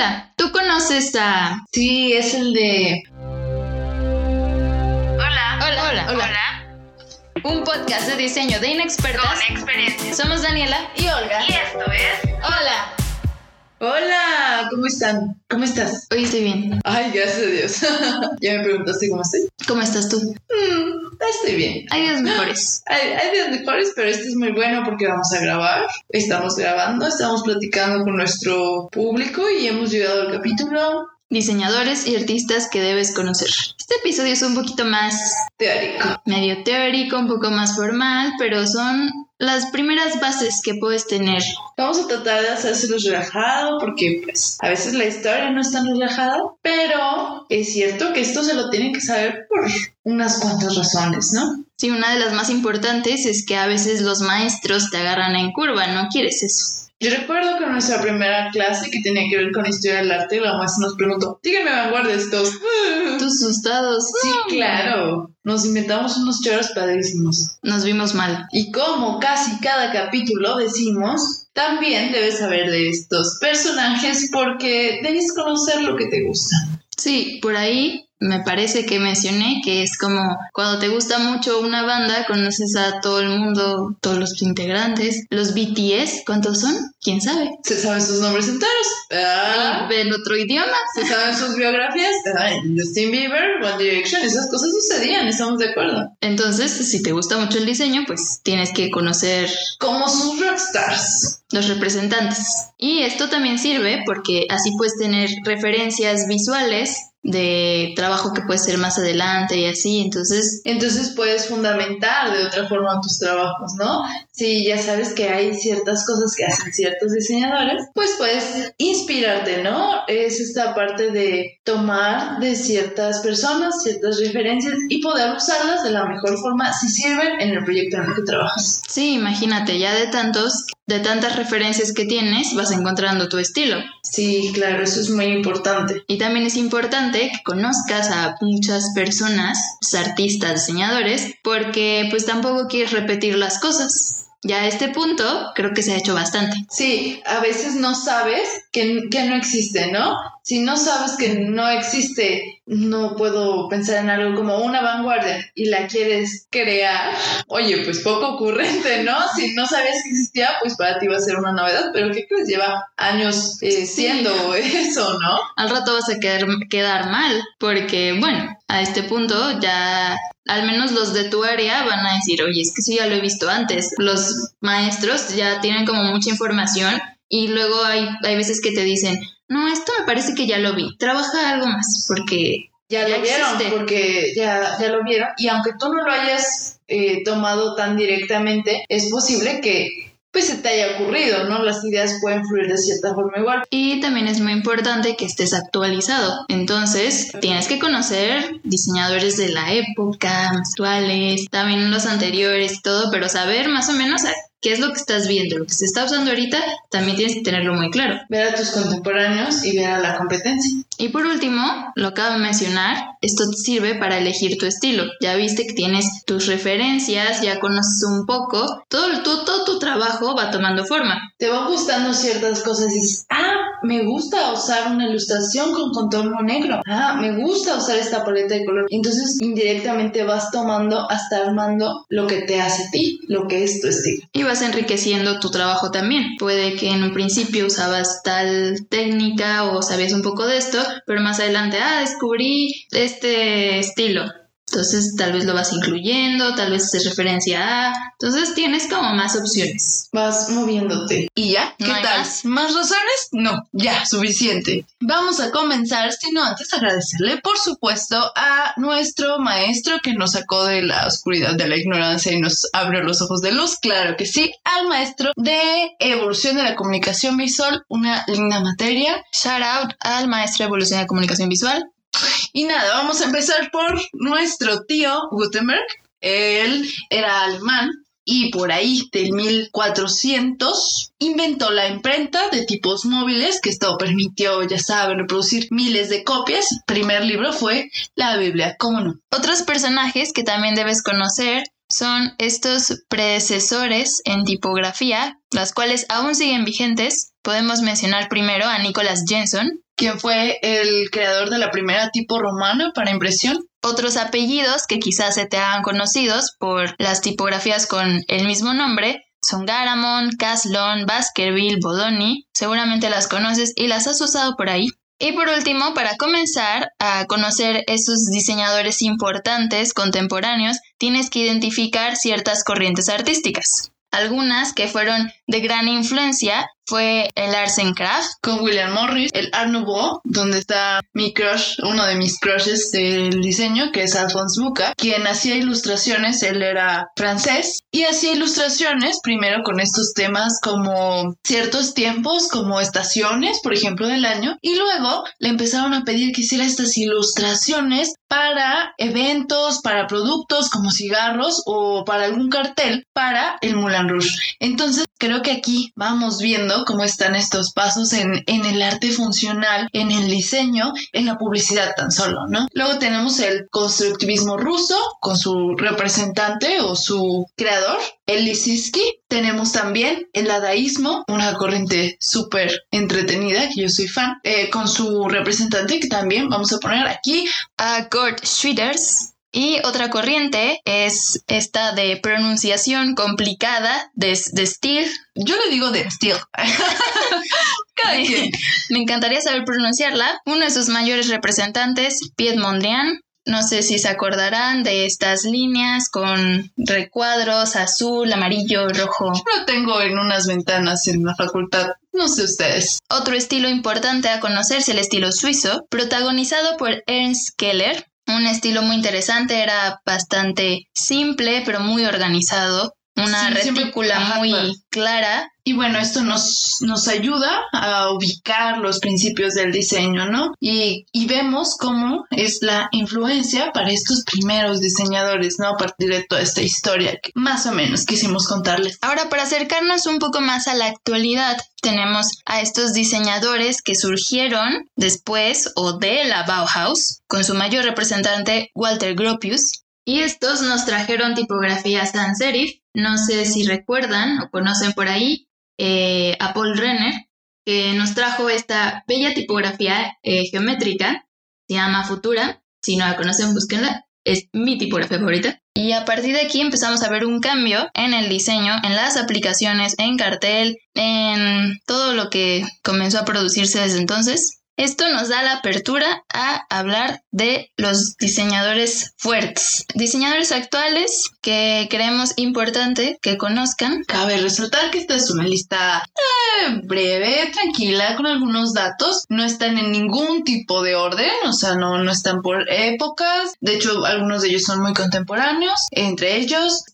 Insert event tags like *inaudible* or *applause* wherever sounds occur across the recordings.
Hola, ¿tú conoces a... Sí, es el de... Hola, hola, hola, hola. Un podcast de diseño de inexpertas. Con experiencia. Somos Daniela Y Olga. Y esto es... Hola. Hola, ¿cómo están? ¿Cómo estás? Hoy estoy bien. Ay, gracias a Dios. *laughs* ¿Ya me preguntaste cómo estoy? ¿Cómo estás tú? Mm, estoy bien. Hay días mejores. Hay, hay días mejores, pero este es muy bueno porque vamos a grabar. Estamos grabando, estamos platicando con nuestro público y hemos llegado al capítulo Diseñadores y artistas que debes conocer. Este episodio es un poquito más teórico. medio teórico, un poco más formal, pero son las primeras bases que puedes tener. Vamos a tratar de hacérselo relajado porque pues a veces la historia no es tan relajada, pero es cierto que esto se lo tienen que saber por unas cuantas razones, ¿no? Sí, una de las más importantes es que a veces los maestros te agarran en curva, no quieres eso. Yo recuerdo que en nuestra primera clase que tenía que ver con historia del arte, la maestra nos preguntó, díganme vanguardistas. Tus asustados. Sí, claro. Nos inventamos unos choros padrísimos. Nos vimos mal. Y como casi cada capítulo decimos, también debes saber de estos personajes porque debes conocer lo que te gusta. Sí, por ahí me parece que mencioné que es como cuando te gusta mucho una banda, conoces a todo el mundo, todos los integrantes. Los BTS, ¿cuántos son? ¿Quién sabe? ¿Se saben sus nombres enteros? Ah. En otro idioma. ¿Se saben sus biografías? Justin Bieber, One Direction, esas cosas sucedían, estamos de acuerdo. Entonces, si te gusta mucho el diseño, pues tienes que conocer Como sus rockstars. los representantes. Y esto también sirve porque así puedes tener referencias visuales de trabajo que puede ser más adelante y así. Entonces, Entonces puedes fundamentar de otra forma tus trabajos, ¿no? Si ya sabes que hay ciertas cosas que hacen ciertos diseñadores, pues puedes inspirarte, ¿no? Es esta parte de tomar de ciertas personas, ciertas referencias y poder usarlas de la mejor forma si sirven en el proyecto en el que trabajas. sí, imagínate, ya de tantos, de tantas referencias que tienes, vas encontrando tu estilo. Sí, claro, eso es muy importante. Y también es importante que conozcas a muchas personas, pues, artistas, diseñadores, porque pues tampoco quieres repetir las cosas. Ya a este punto creo que se ha hecho bastante. Sí, a veces no sabes que, que no existe, ¿no? Si no sabes que no existe, no puedo pensar en algo como una vanguardia y la quieres crear, oye, pues poco ocurrente, ¿no? Si no sabías que existía, pues para ti va a ser una novedad, pero ¿qué crees? Lleva años eh, siendo eso, ¿no? Al rato vas a quedar, quedar mal, porque bueno, a este punto ya al menos los de tu área van a decir, oye, es que eso ya lo he visto antes. Los maestros ya tienen como mucha información y luego hay, hay veces que te dicen, no, esto me parece que ya lo vi, trabaja algo más, porque Ya, Ya lo vieron, porque ya, ya lo vieron. Y aunque tú no lo hayas eh, tomado tan directamente, es posible que pues se te haya ocurrido, ¿no? Las ideas pueden fluir de cierta forma igual. Y también es muy importante que estés actualizado. Entonces, tienes que conocer diseñadores de la época, actuales, también los anteriores y todo, pero saber más o menos a qué es lo que estás viendo, lo que se está usando ahorita, también tienes que tenerlo muy claro. Ver a tus contemporáneos y ver a la competencia. Y por último, lo acabo de mencionar, esto te sirve para elegir tu estilo. Ya viste que tienes tus referencias, ya conoces un poco, todo, tu- todo tu trabajo va tomando forma. Te van gustando ciertas cosas y dices, ah, me gusta usar una ilustración con contorno negro. Ah, me gusta usar esta paleta de color. Entonces, indirectamente vas tomando hasta armando lo que te hace a ti, lo que es tu estilo. Y vas enriqueciendo tu trabajo también. Puede que en un principio usabas tal técnica o sabías un poco de esto, pero más adelante, ah, descubrí este estilo. Entonces tal vez lo vas incluyendo, tal vez haces referencia a... Entonces tienes como más opciones. Vas moviéndote. ¿Y ya? ¿Qué No tal? más. ¿Más razones? No, ya, suficiente. Vamos a comenzar, sino antes agradecerle, por supuesto, a nuestro maestro que nos sacó de la oscuridad de la ignorancia y nos abrió los ojos de luz, claro que sí, al maestro de evolución de la comunicación visual, una linda materia. Shout out al maestro de evolución de comunicación visual. Y nada, vamos a empezar por nuestro tío Gutenberg. Él era alemán y por ahí del 1400 inventó la imprenta de tipos móviles que esto permitió, ya saben, reproducir miles de copias. Primer libro fue la Biblia, ¿cómo no? Otros personajes que también debes conocer son estos predecesores en tipografía, las cuales aún siguen vigentes, podemos mencionar primero a Nicholas Jensen, quien fue el creador de la primera tipo romana para impresión. Otros apellidos que quizás se te hagan conocidos por las tipografías con el mismo nombre son Garamond, Caslon, Baskerville, Bodoni. Seguramente las conoces y las has usado por ahí. Y por último, para comenzar a conocer esos diseñadores importantes contemporáneos, tienes que identificar ciertas corrientes artísticas. Algunas que fueron de gran influencia fue el Arts and. Con William Morris, el Art Nouveau, donde está mi crush, uno de mis crushes del diseño, que es Alphonse Buca, quien hacía ilustraciones, él era francés, y hacía ilustraciones primero con estos temas como ciertos tiempos, como estaciones, por ejemplo, del año, y luego le empezaron a pedir que hiciera estas ilustraciones para eventos, para productos como cigarros o para algún cartel para el Moulin Rouge. Entonces, creo que aquí vamos viendo cómo están estos pasos en, en, el arte funcional, en el diseño, en la publicidad tan solo, ¿no? Luego tenemos el constructivismo ruso con su representante o su creador, el Lissinsky. Tenemos también el dadaísmo, una corriente súper entretenida, que yo soy fan, eh, con su representante que también vamos a poner aquí a Gord Schwitters. Y otra corriente es esta de pronunciación complicada de, de Steele. Yo le digo de Steele. *laughs* me, me encantaría saber pronunciarla. Uno de sus mayores representantes, Piet Mondrian, no sé si se acordarán de estas líneas con recuadros azul, amarillo, rojo. Yo lo tengo en unas ventanas en la facultad. No sé ustedes. Otro estilo importante a conocerse, el estilo suizo, protagonizado por Ernst Keller. Un estilo muy interesante, era bastante simple, pero muy organizado. Una Sí, retícula muy clara. Y bueno, esto nos, nos ayuda a ubicar los principios del diseño, ¿no? Y, y vemos cómo es la influencia para estos primeros diseñadores, ¿no? A partir de toda esta historia que más o menos quisimos contarles. Ahora, para acercarnos un poco más a la actualidad, tenemos a estos diseñadores que surgieron después o de la Bauhaus, con su mayor representante Walter Gropius. Y estos nos trajeron tipografía sans serif. No sé si recuerdan o conocen por ahí eh, a Paul Renner, que nos trajo esta bella tipografía eh, geométrica. Se llama Futura. Si no la conocen, búsquenla. Es mi tipografía favorita. Y a partir de aquí empezamos a ver un cambio en el diseño, en las aplicaciones, en cartel, en todo lo que comenzó a producirse desde entonces. Esto nos da la apertura a hablar de los diseñadores fuertes, diseñadores actuales que creemos importante que conozcan. Cabe resaltar que esta es una lista eh, breve, tranquila, con algunos datos. No están en ningún tipo de orden, o sea, no, no están por épocas. De hecho, algunos de ellos son muy contemporáneos. Entre ellos,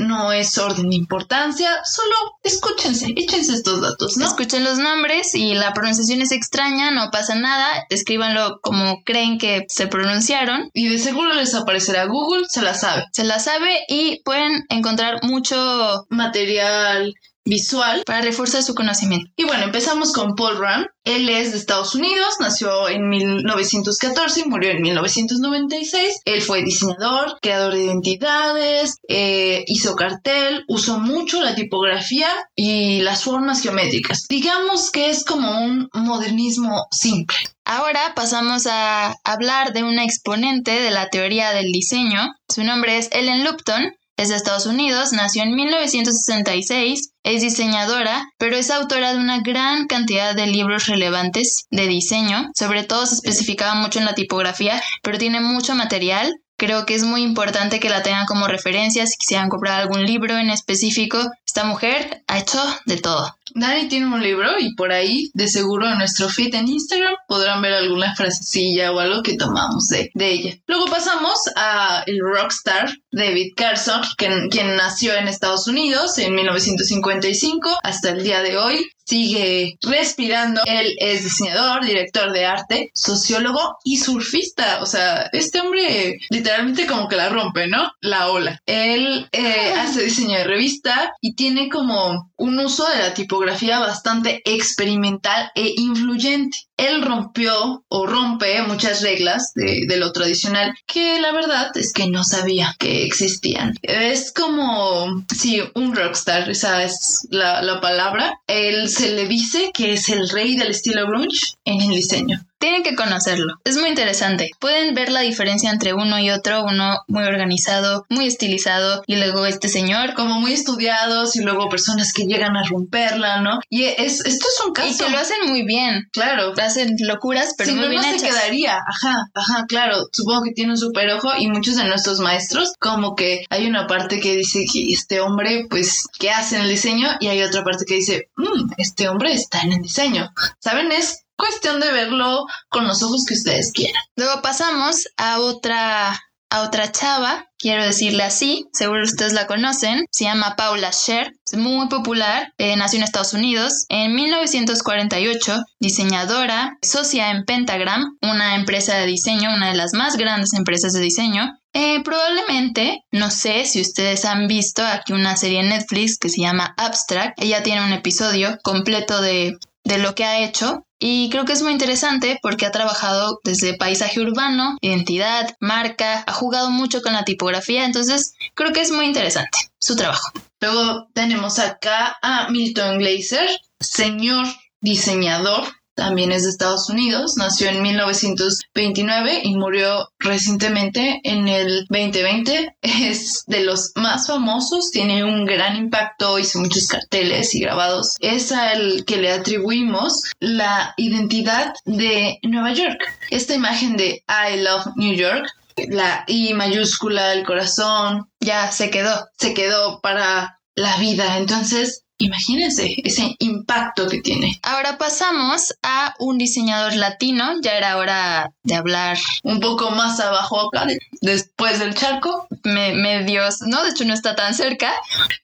no es orden de importancia, solo escúchense, échense estos datos, ¿no? Escuchen los nombres y la pronunciación es extraña, no pasa nada, escríbanlo como creen que se pronunciaron. Y de seguro les aparecerá Google, se la sabe. Se la sabe y pueden encontrar mucho Material visual. para reforzar su conocimiento. Y bueno, empezamos con Paul Rand. Él es de Estados Unidos, nació en 1914 y murió en 1996. Él fue diseñador, creador de identidades, eh, hizo cartel, usó mucho la tipografía y las formas geométricas. Digamos que es como un modernismo simple. Ahora pasamos a hablar de una exponente de la teoría del diseño. Su nombre es Ellen Lupton. Es de Estados Unidos, nació en 1966, es diseñadora, pero es autora de una gran cantidad de libros relevantes de diseño. Sobre todo se especificaba mucho en la tipografía, pero tiene mucho material. Creo que es muy importante que la tengan como referencia si quisieran comprar algún libro en específico. Esta mujer ha hecho de todo. Dani tiene un libro y por ahí, de seguro en nuestro feed en Instagram, podrán ver alguna frasecilla o algo que tomamos de, de ella. Luego pasamos a el rockstar David Carson, quien, quien nació en Estados Unidos en 1955 hasta el día de hoy. Sigue respirando. Él es diseñador, director de arte, sociólogo y surfista. O sea, este hombre literalmente como que la rompe, ¿no? La ola. Él eh, *laughs* hace diseño de revista y tiene como un uso de la tipografía bastante experimental e influyente. él rompió o rompe muchas reglas de, lo tradicional que la verdad es que no sabía que existían. Es como si un rockstar, esa es la, la palabra, él se le dice que es el rey del estilo grunge en el diseño. Tienen que conocerlo. Es muy interesante. Pueden ver la diferencia entre uno y otro, uno muy organizado, muy estilizado, y luego este señor. Como muy estudiados, y luego personas que llegan a romperla, ¿no? Y es, esto es un caso. Y que lo hacen muy bien. Claro. Hacen locuras, pero si muy no, bien no hechas. se quedaría. Ajá, ajá, claro. Supongo que tiene un super ojo, y muchos de nuestros maestros, como que hay una parte que dice que este hombre, pues, ¿qué hace en el diseño? Y hay otra parte que dice, mmm, este hombre está en el diseño. ¿Saben? Es cuestión de verlo con los ojos que ustedes quieran. Luego pasamos a otra a otra chava, quiero decirle así, seguro ustedes la conocen, se llama Paula Scher, es muy popular, eh, nació en Estados Unidos en 1948, diseñadora, socia en Pentagram, una empresa de diseño, una de las más grandes empresas de diseño, eh, probablemente, no sé si ustedes han visto aquí una serie en Netflix que se llama Abstract. Ella tiene un episodio completo de, de lo que ha hecho. Y creo que es muy interesante porque ha trabajado desde paisaje urbano, identidad, marca, ha jugado mucho con la tipografía, entonces creo que es muy interesante su trabajo. Luego tenemos acá a Milton Glaser, señor diseñador, también es de Estados Unidos, nació en 1929 y murió recientemente en el 2020. *laughs* Es de los más famosos, tiene un gran impacto, hizo muchos carteles y grabados. Es al que le atribuimos la identidad de Nueva York. Esta imagen de I Love New York la I mayúscula, el corazón, ya se quedó. Se quedó para la vida. Entonces, imagínense ese impacto que tiene. Ahora pasamos a un diseñador latino. Ya era hora de hablar un poco más abajo acá, después del charco. Me, medios, no, de hecho no está tan cerca,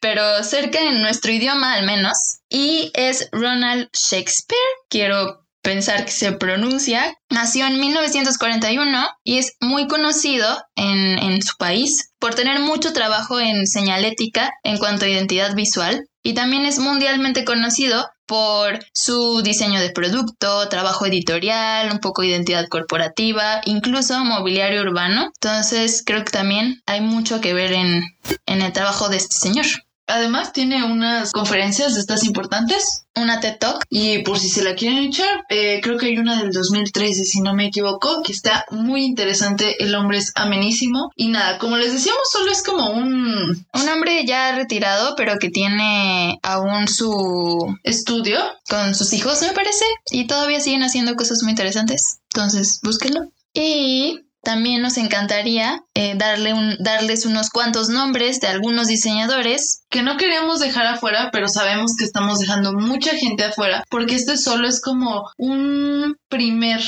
pero cerca en nuestro idioma al menos. Y es Ronald Shakespeare. Quiero pensar que se pronuncia. Nació en 1941 y es muy conocido en, en, su país por tener mucho trabajo en señalética en cuanto a identidad visual y también es mundialmente conocido por su diseño de producto, trabajo editorial, un poco de identidad corporativa, incluso mobiliario urbano. Entonces creo que también hay mucho que ver en, en el trabajo de este señor. Además tiene unas conferencias de estas importantes. Una TED Talk. Y por si se la quieren echar, eh, creo que hay una del 2013, si no me equivoco, que está muy interesante. El hombre es amenísimo. Y nada, como les decíamos, solo es como un... Un hombre ya retirado, pero que tiene aún su estudio. Con sus hijos, me parece. Y todavía siguen haciendo cosas muy interesantes. Entonces, búsquenlo. Y también nos encantaría eh, darle un, darles unos cuantos nombres de algunos diseñadores que no queríamos dejar afuera, pero sabemos que estamos dejando mucha gente afuera, porque este solo es como un primer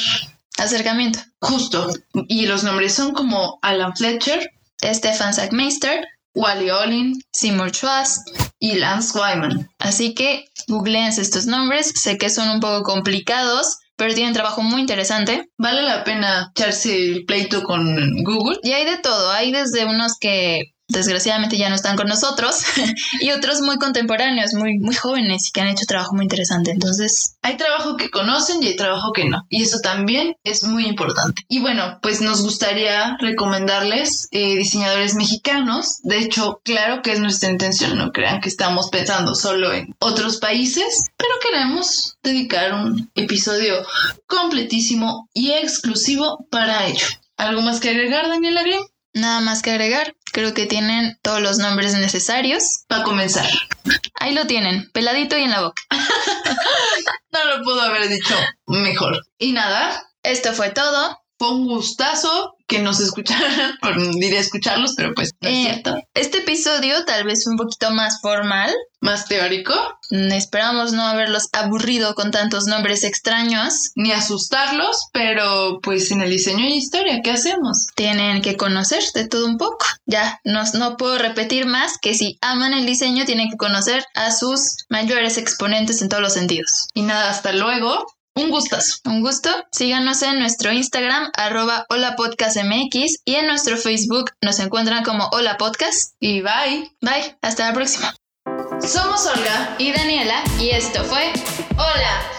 acercamiento. Justo. Y los nombres son como Alan Fletcher, Stefan Sackmeister, Wally Olin, Seymour Schwartz y Lance Wyman. Así que googleense estos nombres. Sé que son un poco complicados, pero tienen trabajo muy interesante. Vale la pena echarse el pleito con Google. Y hay de todo, hay desde unos que desgraciadamente ya no están con nosotros *laughs* y otros muy contemporáneos, muy, muy jóvenes y que han hecho trabajo muy interesante. Entonces, hay trabajo que conocen y hay trabajo que no. Y eso también es muy importante. Y bueno, pues nos gustaría recomendarles eh, diseñadores mexicanos. De hecho, claro que es nuestra intención, no crean que estamos pensando solo en otros países, pero queremos dedicar un episodio completísimo y exclusivo para ello. ¿Algo más que agregar, Daniela Green? Nada más que agregar. Creo que tienen todos los nombres necesarios. Para comenzar. Ahí lo tienen, peladito y en la boca. *laughs* no lo puedo haber dicho mejor. Y nada. Esto fue todo. Fue un gustazo que nos escucharan, *laughs* diré escucharlos, pero pues no es Eh, cierto. Este episodio tal vez un poquito más formal. Más teórico, Mm, Esperamos no haberlos aburrido con tantos nombres extraños. ni asustarlos, pero pues en el diseño hay historia, ¿qué hacemos? Tienen que conocer de todo un poco. Ya, no, no puedo repetir más que si aman el diseño tienen que conocer a sus mayores exponentes en todos los sentidos. Y nada, hasta luego. Un gustazo. Un gusto. Síganos en nuestro Instagram, arroba holapodcastmx y en nuestro Facebook nos encuentran como Hola Podcast. Y bye. Bye, hasta la próxima. Somos Olga Y Daniela, y esto fue Hola